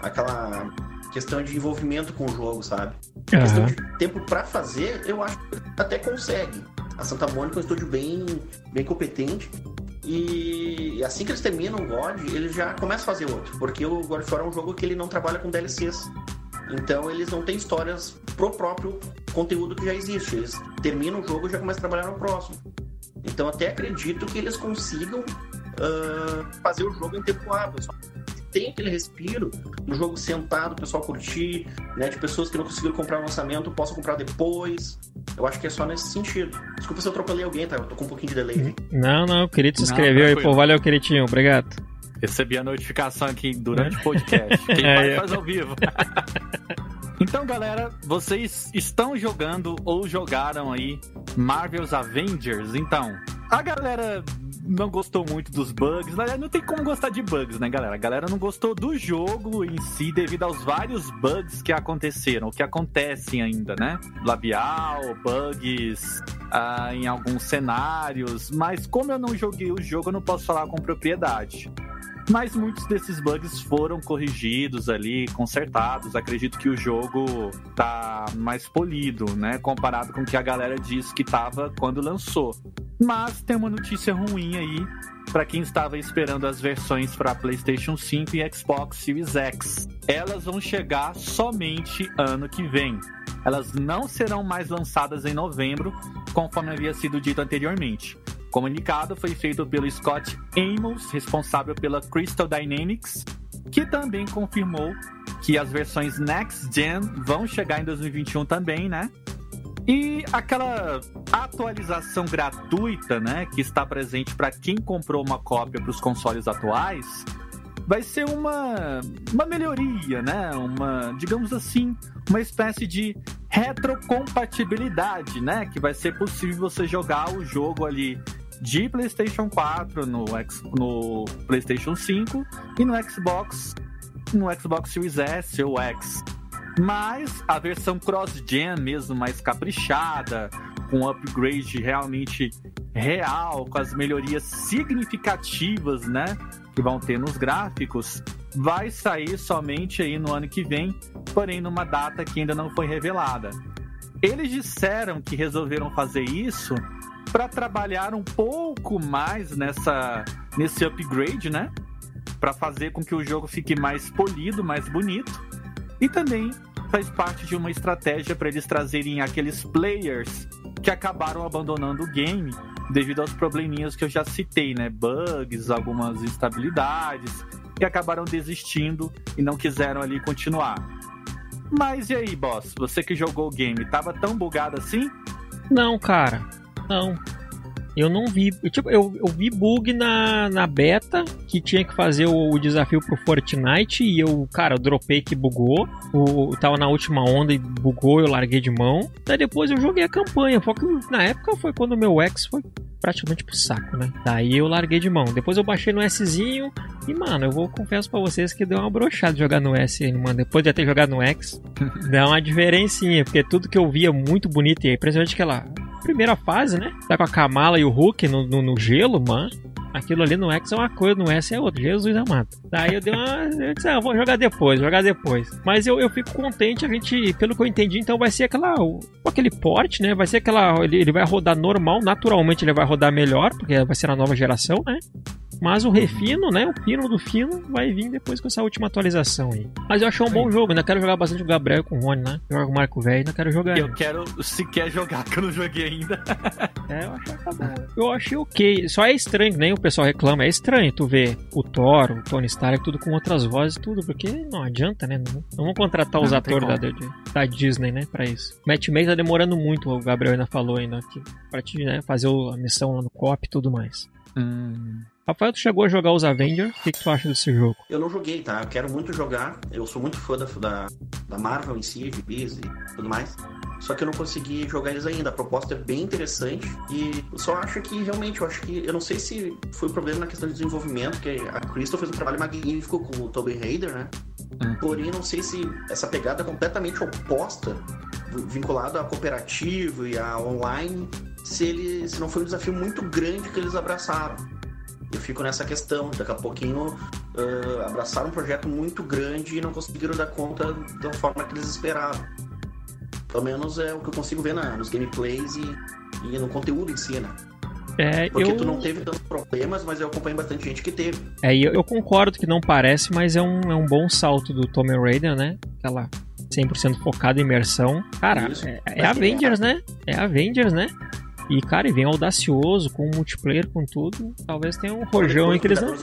aquela questão de envolvimento com o jogo, sabe? Uhum. Questão de tempo para fazer, eu acho que até consegue. A Santa Mônica é um estúdio bem, bem competente. E assim que eles terminam o God, eles já começam a fazer outro. Porque o God of War é um jogo que ele não trabalha com DLCs. Então eles não têm histórias pro próprio conteúdo que já existe. Eles terminam o jogo e já começam a trabalhar no próximo. Então até acredito que eles consigam uh, fazer o jogo em tempo hábil. Só tem aquele respiro do jogo sentado, o pessoal curtir, né? De pessoas que não conseguiram comprar o lançamento, possam comprar depois. Eu acho que é só nesse sentido. Desculpa se eu atropelei alguém, tá? Eu tô com um pouquinho de delay. Não, não, o Querido se inscreveu aí, pô. Valeu, Queridinho, obrigado. Recebi a notificação aqui durante o podcast. Quem é, faz, faz ao vivo. Então, galera, vocês estão jogando ou jogaram aí Marvel's Avengers? Então, a galera não gostou muito dos bugs. Não tem como gostar de bugs, né, galera? A galera não gostou do jogo em si devido aos vários bugs que aconteceram, que acontecem ainda, né? Labial, bugs ah, em alguns cenários. Mas como eu não joguei o jogo, eu não posso falar com propriedade. Mas muitos desses bugs foram corrigidos ali, consertados. Acredito que o jogo tá mais polido, né? Comparado com o que a galera disse que tava quando lançou. Mas tem uma notícia ruim aí para quem estava esperando as versões para PlayStation 5 e Xbox Series X. Elas vão chegar somente ano que vem. Elas não serão mais lançadas em novembro, conforme havia sido dito anteriormente. Comunicado foi feito pelo Scott Amos, responsável pela Crystal Dynamics, que também confirmou que as versões Next Gen vão chegar em 2021 também, né? E aquela atualização gratuita, né, que está presente para quem comprou uma cópia para os consoles atuais, vai ser uma, uma melhoria, né? Uma, digamos assim, uma espécie de retrocompatibilidade, né? Que vai ser possível você jogar o jogo ali de PlayStation 4 no, X, no PlayStation 5 e no Xbox no Xbox Series S ou X. Mas a versão cross-gen mesmo, mais caprichada, com upgrade realmente real, com as melhorias significativas, né? Que vão ter nos gráficos, vai sair somente aí no ano que vem, porém numa data que ainda não foi revelada. Eles disseram que resolveram fazer isso para trabalhar um pouco mais nessa nesse upgrade, né? Para fazer com que o jogo fique mais polido, mais bonito e também faz parte de uma estratégia para eles trazerem aqueles players que acabaram abandonando o game devido aos probleminhas que eu já citei, né? Bugs, algumas instabilidades, que acabaram desistindo e não quiseram ali continuar. Mas e aí, boss? Você que jogou o game, tava tão bugado assim? Não, cara. Não. Eu não vi. Eu, tipo, eu, eu vi bug na, na beta que tinha que fazer o, o, desafio pro Fortnite e eu, cara, eu dropei que bugou. O, tava na última onda e bugou, eu larguei de mão. Daí depois eu joguei a campanha. Só que na época foi quando o meu ex foi praticamente pro saco, né? Daí eu larguei de mão. Depois eu baixei no Szinho e, mano, eu vou confesso para vocês que deu uma brochada jogar no S, mano. Depois de ter jogado no X, deu uma diferencinha, porque tudo que eu via muito bonito e aí, principalmente aquela primeira fase, né? Tá com a Kamala e o Hulk no, no, no gelo, mano. Aquilo ali no X é uma coisa, no S é outra. Jesus amado. Daí eu dei uma. Eu disse, ah, vou jogar depois, jogar depois. Mas eu, eu fico contente, a gente, pelo que eu entendi, então vai ser aquela. aquele porte, né? Vai ser aquela. Ele, ele vai rodar normal, naturalmente ele vai rodar melhor, porque vai ser a nova geração, né? Mas o refino, né? O fino do fino vai vir depois com essa última atualização aí. Mas eu achei um bom jogo, ainda quero jogar bastante o Gabriel com o Rony, né? Jogar com o Marco Velho, ainda quero jogar. Eu ainda. quero sequer jogar, que eu não joguei ainda. é, eu achei tá bom. Eu achei ok. Só é estranho, nem o pessoal reclama. É estranho tu ver o Thor, o Tony Stark, tudo com outras vozes tudo, porque não adianta, né? Não, não vão contratar os atores da, da, Disney, né? Pra isso. Matchmaking tá demorando muito, o Gabriel ainda falou ainda, que, pra te né, fazer a missão lá no COP e tudo mais. Hum. Rafael, tu chegou a jogar os Avengers? O que, que, tu acha desse jogo? Eu não joguei, tá? Eu quero muito jogar. Eu sou muito fã da, da, da Marvel em si, de Biz e tudo mais. Só que eu não consegui jogar eles ainda. A proposta é bem interessante. E eu só acho que realmente, eu acho que. Eu não sei se foi um problema na questão de desenvolvimento, que a Crystal fez um trabalho magnífico com o Tobey Raider, né? Hum. Porém, não sei se essa pegada completamente oposta, vinculada a cooperativo e a online, se ele se não foi um desafio muito grande que eles abraçaram eu fico nessa questão. Daqui a pouquinho uh, abraçaram um projeto muito grande e não conseguiram dar conta da forma que eles esperavam. Pelo menos é o que eu consigo ver na, nos gameplays e, e no conteúdo em si, né? É, Porque eu... tu não teve tantos problemas, mas eu acompanho bastante gente que teve. É, eu, eu concordo que não parece, mas é um, é um bom salto do Tommy Raider, né? Aquela 100% focado em imersão. Cara, Isso. é, é Avengers, né? É Avengers, né? E, cara, e vem audacioso, com multiplayer, com tudo. Talvez tenha um rojão aí que eles não.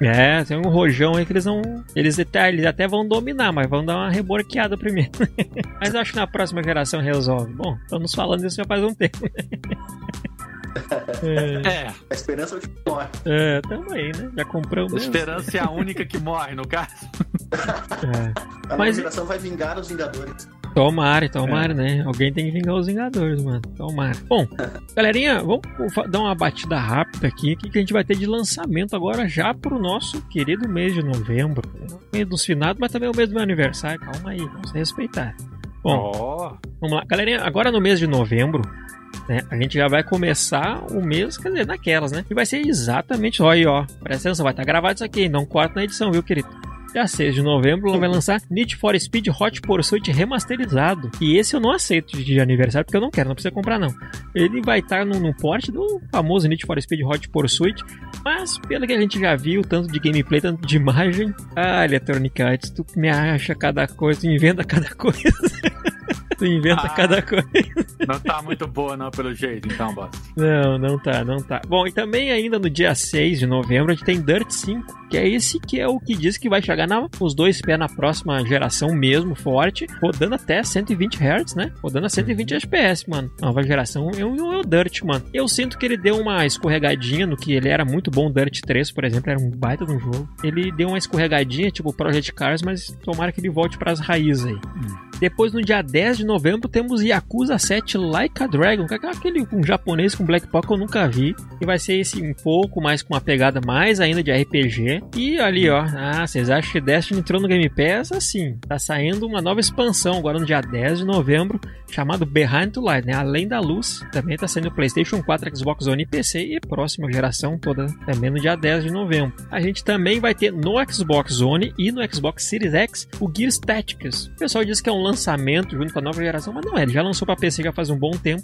É, tem um rojão aí que eles não. Eles até, eles até vão dominar, mas vão dar uma reborqueada primeiro. mas eu acho que na próxima geração resolve. Bom, estamos falando isso já faz um tempo. é, É, A esperança é o que morre. é, tamo aí, né? Já compramos. a mesmo. esperança é a única que morre, no caso. É. A nova Mas- geração vai vingar os Vingadores. Tomara, tomara, né? Alguém tem que vingar os Vingadores, mano. Tomara. Bom, galerinha, vamos dar uma batida rápida aqui. O que que a gente vai ter de lançamento agora já pro nosso querido mês de novembro? Mês dos finados, mas também é o mês do meu aniversário. Calma aí, vamos respeitar. Bom, Ó, vamos lá. Galerinha, agora no mês de novembro, né? A gente já vai começar o mês, quer dizer, naquelas, né? E vai ser exatamente, ó aí, ó. Presta atenção, vai estar gravado isso aqui, não corta na edição, viu, querido? Dia 6 de novembro, ela vai lançar Need for Speed Hot Pursuit remasterizado. E esse eu não aceito de aniversário, porque eu não quero, não precisa comprar não. Ele vai estar no, no porte do famoso Need for Speed Hot Pursuit, mas pelo que a gente já viu, tanto de gameplay, tanto de imagem, ah, Electronic Arts, tu me acha cada coisa, tu inventa cada coisa. Tu inventa Ah. cada coisa. não tá muito boa não, pelo jeito, então, boss. Não, não tá, não tá. Bom, e também ainda no dia 6 de novembro a gente tem Dirt 5, que é esse que é o que diz que vai chegar na, os dois pés na próxima geração mesmo, forte, rodando até 120 Hz, né? Rodando a 120 FPS, mano. Nova geração é o, é o Dirt, mano. Eu sinto que ele deu uma escorregadinha no que ele era muito bom, Dirt 3, por exemplo, era um baita de um jogo. Ele deu uma escorregadinha, tipo Project Cars, mas tomara que ele volte pras raízes aí. Depois, no dia 10 de novembro, temos Yakuza 7 Like a Dragon, que é aquele um japonês com Black que eu nunca vi. E vai ser esse um pouco mais com uma pegada mais ainda de RPG. E ali, ó. Ah, vocês acham que Destiny entrou no Game Pass? Assim, tá saindo uma nova expansão agora no dia 10 de novembro, chamado Behind the Light, né? Além da luz. Também tá saindo PlayStation 4, Xbox One e PC. E próxima geração toda também no dia 10 de novembro. A gente também vai ter no Xbox One e no Xbox Series X o Gears Tactics. O pessoal diz que é um lançamento junto com a nova geração, mas não é. Ele já lançou para PC já faz um bom tempo.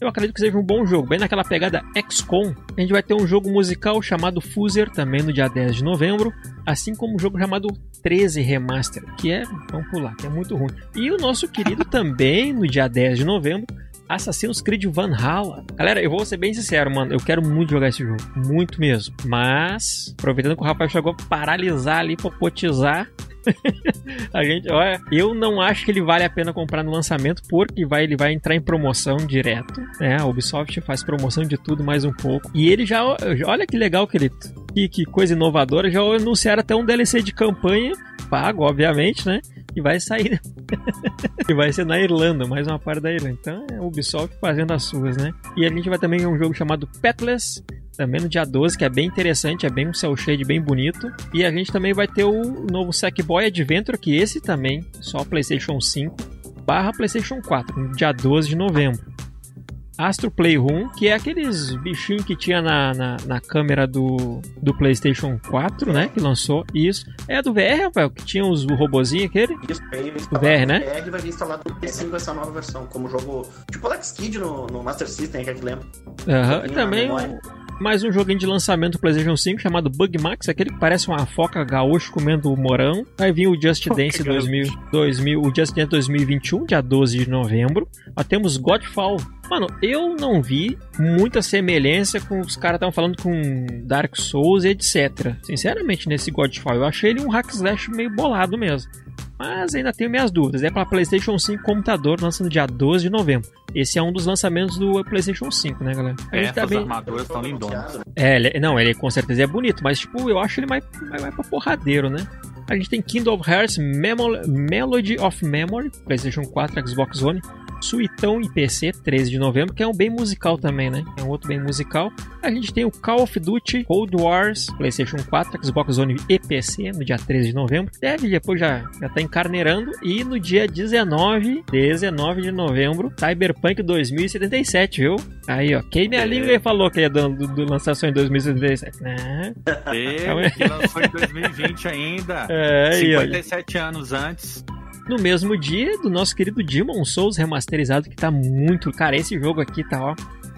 Eu acredito que seja um bom jogo, bem naquela pegada XCOM. A gente vai ter um jogo musical chamado Fuser também no dia 10 de novembro, assim como um jogo chamado 13 Remaster, que é, vamos pular, que é muito ruim. E o nosso querido também no dia 10 de novembro, Assassin's Creed Valhalla. Galera, eu vou ser bem sincero, mano, eu quero muito jogar esse jogo, muito mesmo. Mas, aproveitando que o Rafael chegou a paralisar ali, popotizar, a gente, olha, eu não acho que ele vale a pena comprar no lançamento, porque vai, ele vai entrar em promoção direto, né? A Ubisoft faz promoção de tudo mais um pouco. E ele já, olha que legal que ele, que, que coisa inovadora, já anunciaram até um DLC de campanha, pago, obviamente, né? E vai sair. e vai ser na Irlanda, mais uma parte da Irlanda. Então é Ubisoft fazendo as suas, né? E a gente vai também um jogo chamado Petless, também no dia 12, que é bem interessante, é bem um cel shade bem bonito. E a gente também vai ter o novo Sackboy Adventure, que esse também, só PlayStation 5 barra PlayStation 4, no dia 12 de novembro. Astro Playroom, que é aqueles bichinhos que tinha na, na, na, câmera do, do PlayStation 4, né? Que lançou. Isso. É do VR, Rafael? Que tinha os, o robozinho aquele? Isso, aí VR, né? O VR vai vir instalado no PS5 essa nova versão, como jogo. Tipo Alex Kid no, no Master System, que é que lembra? Aham. Tem E também. Mais um joguinho de lançamento do PlayStation 5 chamado Bug Max, aquele que parece uma foca gaúcho comendo morão. Vai vir o Just Dance 2000, 2000, o Just Dance 2021, dia 12 de novembro. Nós temos Godfall. Mano, eu não vi muita semelhança com os caras estavam falando com Dark Souls e etc. Sinceramente, nesse Godfall, eu achei ele um hack slash meio bolado mesmo. Mas ainda tenho minhas dúvidas. É para PlayStation 5 computador, lançando dia 12 de novembro. Esse é um dos lançamentos do PlayStation 5, né, galera? Gente Essas tá bem- armaduras estão lindonas. É, ele- não, ele com certeza é bonito, mas tipo, eu acho ele mais, mais, mais pra porradeiro, né? A gente tem Kingdom of Hearts Memo- Melody of Memory, PlayStation 4, Xbox One, Suitão e PC, 13 de novembro, que é um bem musical também, né? É um outro bem musical. A gente tem o Call of Duty Cold Wars, PlayStation 4, Xbox One e PC, no dia 13 de novembro. Deve depois já, já tá encarneirando. E no dia 19, 19 de novembro, Cyberpunk 2077, viu? Aí, ó, quem minha É. língua e falou que ia do, do, do lançação em 2077, né? Que lançou em 2020 ainda. É, aí, olha. 57 anos antes. No mesmo dia do nosso querido Demon Souls remasterizado, que tá muito. Cara, esse jogo aqui tá, ó.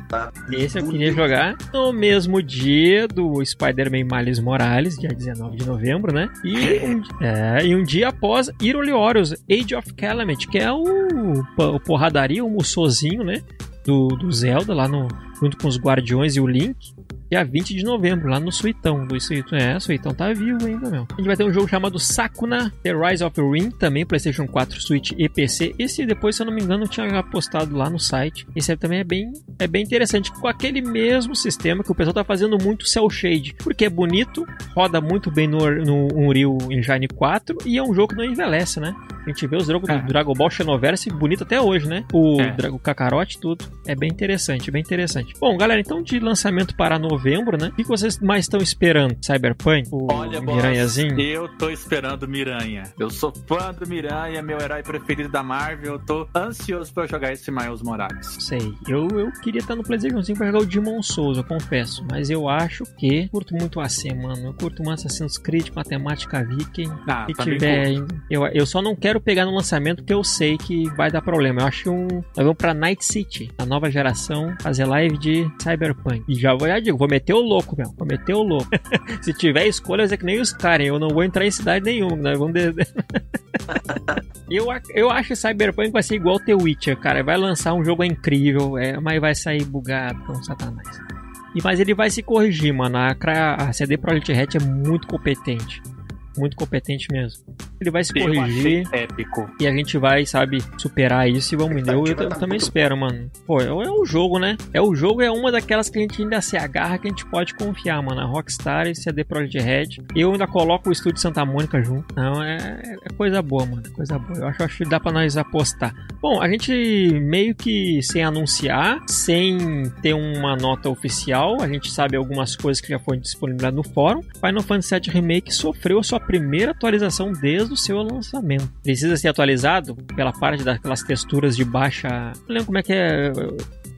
Tá? Esse eu queria jogar no mesmo dia do Spider-Man Miles Morales, dia 19 de novembro, né? E um, é, e um dia após Iroli Warriors Age of Calamity, que é o, o porradaria, o mussozinho, né? Do, do Zelda, lá no, junto com os Guardiões e o Link dia 20 de novembro, lá no Suitão. Do Suitão, é, Suitão tá vivo ainda, meu. A gente vai ter um jogo chamado Sakuna The Rise of the Ring, também PlayStation 4, Switch e PC. Esse depois, se eu não me engano, eu tinha postado lá no site. Esse também é bem, é bem interessante, com aquele mesmo sistema que o pessoal tá fazendo muito cel shade, porque é bonito, roda muito bem no, no Unreal Engine 4 e é um jogo que não envelhece, né? A gente vê os jogos do Dragon Ball Xenoverse bonito até hoje, né? O, é. o Kakarot, tudo. É bem interessante, bem interessante. Bom, galera, então de lançamento para novembro né? O que vocês mais estão esperando? Cyberpunk? O Olha, Miranhazinho? Boss, eu tô esperando Miranha. Eu sou fã do Miranha, meu herói preferido da Marvel. Eu tô ansioso pra jogar esse Miles Morales. Sei. Eu, eu queria estar no PlayStation 5 pra jogar o Demon Souls, eu confesso. Mas eu acho que curto muito AC, mano. Eu curto muito Assassin's Creed, matemática viking. Ah, que tiver. Eu, eu só não quero pegar no lançamento porque eu sei que vai dar problema. Eu acho um. Nós vamos pra Night City, a nova geração, fazer live de Cyberpunk. E já vou, já digo, vou meter o louco, meu. Vou meter o louco. Se tiver escolhas, é que nem os Karen. Eu não vou entrar em cidade nenhuma. Nós vamos. De... eu, eu acho que Cyberpunk vai ser igual The Witcher, cara. Vai lançar um jogo incrível, é, mas vai sair bugado com satanás. E, mas ele vai se corrigir, mano. A, a CD Projekt Red é muito competente muito competente mesmo. Ele vai se eu corrigir. Épico. E a gente vai, sabe, superar isso e vamos. Eu, eu, eu também espero, mano. Pô, é, é o jogo, né? É o jogo, é uma daquelas que a gente ainda se agarra que a gente pode confiar, mano. A Rockstar e CD Projekt Red. Eu ainda coloco o estúdio Santa Mônica junto. Não, é, é coisa boa, mano. É coisa boa. Eu acho, acho que dá pra nós apostar. Bom, a gente meio que sem anunciar, sem ter uma nota oficial, a gente sabe algumas coisas que já foram disponibilizadas no fórum. Final Fantasy VII Remake sofreu a sua primeira atualização desde o seu lançamento. Precisa ser atualizado pela parte daquelas texturas de baixa. Não lembro como é que é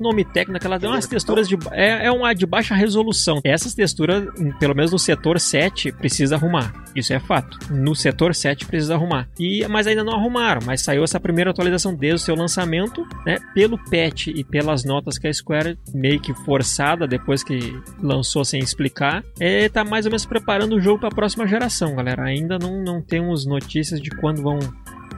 nome técnico, ela tem umas texturas de. É, é uma de baixa resolução. Essas texturas, pelo menos no setor 7, precisa arrumar. Isso é fato. No setor 7 precisa arrumar. E, mas ainda não arrumaram. Mas saiu essa primeira atualização desde o seu lançamento, né? Pelo patch e pelas notas que a Square meio que forçada depois que lançou sem explicar, é, tá mais ou menos preparando o jogo para a próxima geração, galera. Ainda não, não temos notícias de quando vão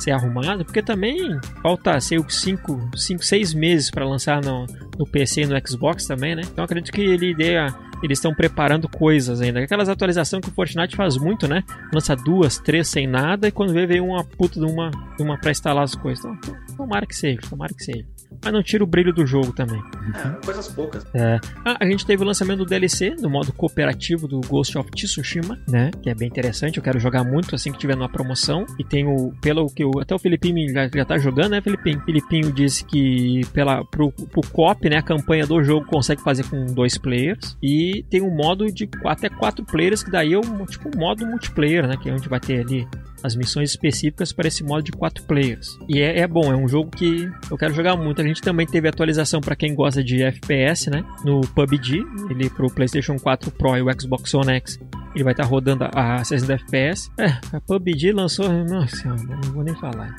ser arrumado, porque também falta, sei, 5, 6 meses para lançar no, no PC e no Xbox também, né? Então acredito que ele dê eles estão preparando coisas ainda. Aquelas atualizações que o Fortnite faz muito, né? Lança duas, três sem nada e quando vê, vem uma puta de uma, de uma pra instalar as coisas. Então, tomara que seja, tomara que seja mas não tira o brilho do jogo também. É, coisas poucas. É. Ah, a gente teve o lançamento do DLC, do modo cooperativo do Ghost of Tsushima, né? Que é bem interessante, eu quero jogar muito assim que tiver numa promoção. E tem o, pelo que o, até o Filipinho já, já tá jogando, né, Filipinho? Filipinho disse que pela, pro, pro COP, né, a campanha do jogo consegue fazer com dois players. E tem um modo de até quatro players, que daí é um, tipo um modo multiplayer, né? Que é onde vai ter ali as missões específicas para esse modo de 4 players. E é, é, bom, é um jogo que eu quero jogar muito. A gente também teve atualização para quem gosta de FPS, né? No PUBG, ele pro PlayStation 4 Pro e o Xbox One X. Ele vai estar tá rodando a 60 FPS. É, a PUBG lançou. Nossa, não vou nem falar.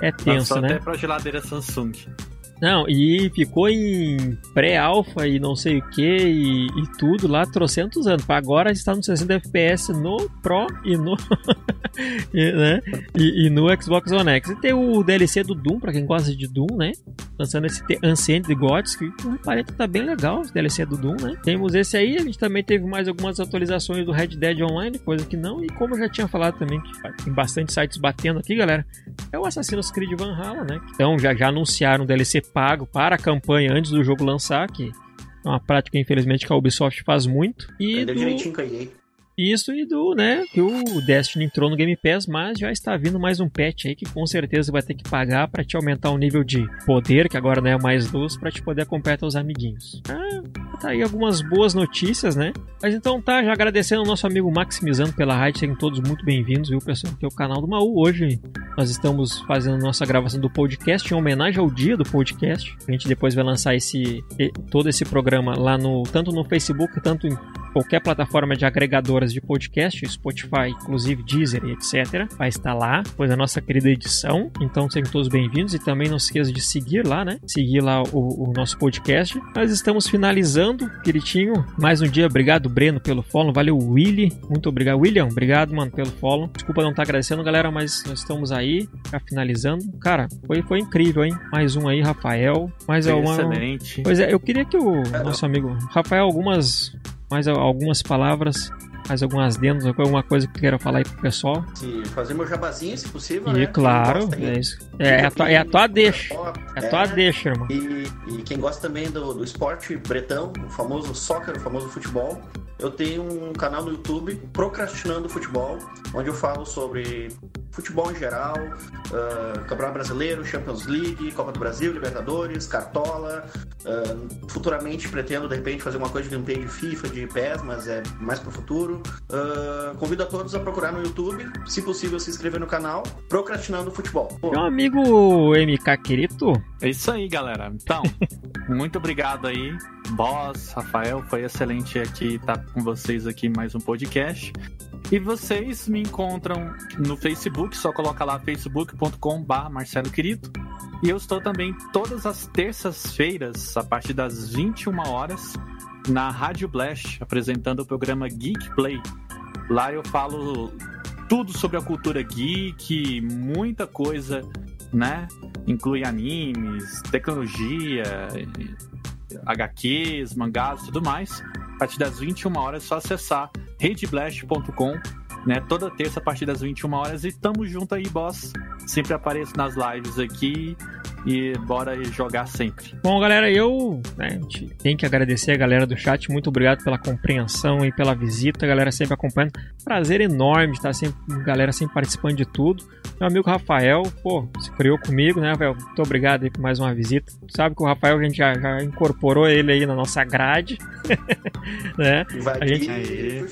É, é tenso, lançou né? Até pra geladeira Samsung. Não, e ficou em pré-alpha e não sei o que e, tudo lá, trocentos anos. Agora está no 60 FPS no Pro e no, e, né? E, e, no Xbox One X. E tem o DLC do Doom, para quem gosta de Doom, né? Lançando esse Ancient Gods, que aparenta tá bem legal, esse DLC do Doom, né? Temos esse aí, a gente também teve mais algumas atualizações do Red Dead Online, coisa que não. E como eu já tinha falado também, que tem bastante sites batendo aqui, galera, é o Assassin's Creed Valhalla, né? Então já, já anunciaram o DLC pago para a campanha antes do jogo lançar, que é uma prática, infelizmente, que a Ubisoft faz muito. E do... direitinho com. Isso e do, né, que o Destiny entrou no Game Pass, mas já está vindo mais um patch aí que com certeza vai ter que pagar para te aumentar o nível de poder, que agora não é mais 12, para te poder acompanhar teus amiguinhos. Ah, tá aí algumas boas notícias, né? Mas então tá, já agradecendo ao nosso amigo Maximizando pela rádio, sejam todos muito bem-vindos, viu, pessoal? Aqui é o canal do Maú. Hoje nós estamos fazendo nossa gravação do podcast em homenagem ao dia do podcast. A gente depois vai lançar esse todo esse programa lá no tanto no Facebook, tanto qualquer plataforma de agregadoras de podcast, Spotify, inclusive Deezer etc. Vai estar lá, pois a nossa querida edição. Então sejam todos bem-vindos e também não se esqueça de seguir lá, né? Seguir lá o, o nosso podcast. Nós estamos finalizando, queridinho. Mais um dia, obrigado, Breno, pelo follow. Valeu, Willy. Muito obrigado, William. Obrigado, mano, pelo follow. Desculpa não estar agradecendo, galera, mas nós estamos aí, já finalizando. Cara, foi, foi incrível, hein? Mais um aí, Rafael. Mais Foi uma. excelente. Pois é, eu queria que o nosso amigo Rafael, algumas. Mais algumas palavras. Mais algumas adendos, alguma coisa que queira falar aí pro pessoal. Se fazer meu jabazinho, se possível, E né? claro, gosta é isso. É, é, a tua, é a tua deixa. É a tua É. deixa, irmão. E, e quem gosta também do, do esporte bretão, o famoso soccer, o famoso futebol, eu tenho um canal no YouTube, Procrastinando Futebol, onde eu falo sobre futebol em geral, ah, Campeonato Brasileiro, Champions League, Copa do Brasil, Libertadores, Cartola. ah, futuramente pretendo, de repente, fazer uma coisa de gameplay de FIFA, de PES, mas é mais pro futuro. Ah, convido a todos a procurar no YouTube, se possível, se inscrever no canal, Procrastinando Futebol. Pô, Meu amigo MK Quirito, É isso aí, galera. Então, muito obrigado aí, Boss, Rafael. Foi excelente aqui estar com vocês aqui em mais um podcast. E vocês me encontram no Facebook, só coloca lá facebook.com.br Marcelo Quirito. E eu estou também todas as terças-feiras, a partir das 21 horas, na Rádio Blast, apresentando o programa Geek Play. Lá eu falo tudo sobre a cultura geek, muita coisa, né? Inclui animes, tecnologia, HQs, mangás e tudo mais. A partir das 21 horas é só acessar redeblast.com, né? Toda terça a partir das 21 horas. E tamo junto aí, boss. Sempre apareço nas lives aqui e bora jogar sempre. Bom, galera, eu né, tem que agradecer a galera do chat. Muito obrigado pela compreensão e pela visita. A galera sempre acompanhando. Prazer enorme estar sempre, a galera sempre participando de tudo. Meu amigo Rafael, pô, se criou comigo, né, Rafael? Muito obrigado aí por mais uma visita. Sabe que o Rafael, a gente já, já incorporou ele aí na nossa grade, né? vai a gente- que-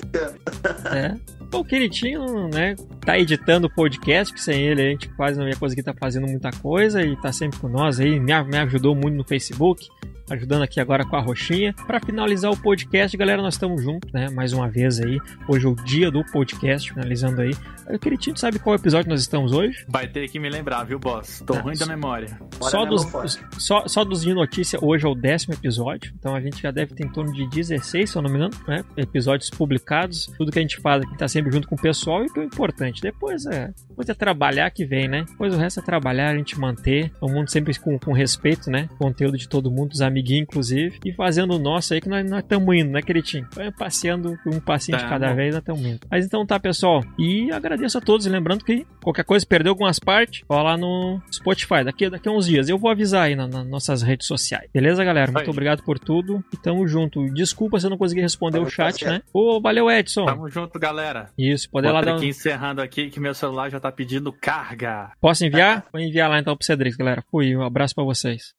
É. O Queritinho, né, tá editando o podcast, que sem ele a gente quase não ia conseguir estar fazendo muita coisa e tá sempre com nós aí, me, me ajudou muito no Facebook, ajudando aqui agora com a roxinha. Pra finalizar o podcast, galera, nós estamos juntos, né, mais uma vez aí. Hoje é o dia do podcast, finalizando aí. O Queritinho sabe qual episódio nós estamos hoje? Vai ter que me lembrar, viu, boss? Tô Tá. ruim da memória. Bora Só dos, só, só dos de notícia, hoje é o décimo episódio, então a gente já deve ter em torno de 16, se eu não me engano, né? Episódios publicados. Tudo que a gente faz aqui tá sempre junto com o pessoal e que é o importante. Depois é, depois é trabalhar que vem, né? Depois o resto é trabalhar, a gente manter o mundo sempre com, com respeito, né? Conteúdo de todo mundo, dos amiguinhos, inclusive, e fazendo o nosso aí que nós estamos indo, né, Queritinho? Vai passeando um passinho de Tamo. cada vez, nós estamos indo. Mas então tá, pessoal. E agradeço a todos, lembrando que qualquer coisa, perdeu algumas partes, ó lá no Spotify, daqui, daqui a uns dias. Eu vou avisar aí na- nas nossas redes sociais. Beleza, galera? Muito Aí. obrigado por tudo e tamo junto. Desculpa se eu não consegui responder Tá o chat, né? Ô, valeu, Edson. Tamo junto, galera. Isso, poder lá dar um... encerrando aqui que meu celular já tá pedindo carga. Posso enviar? Vou enviar lá então pro Cedric, galera. Fui, um abraço pra vocês.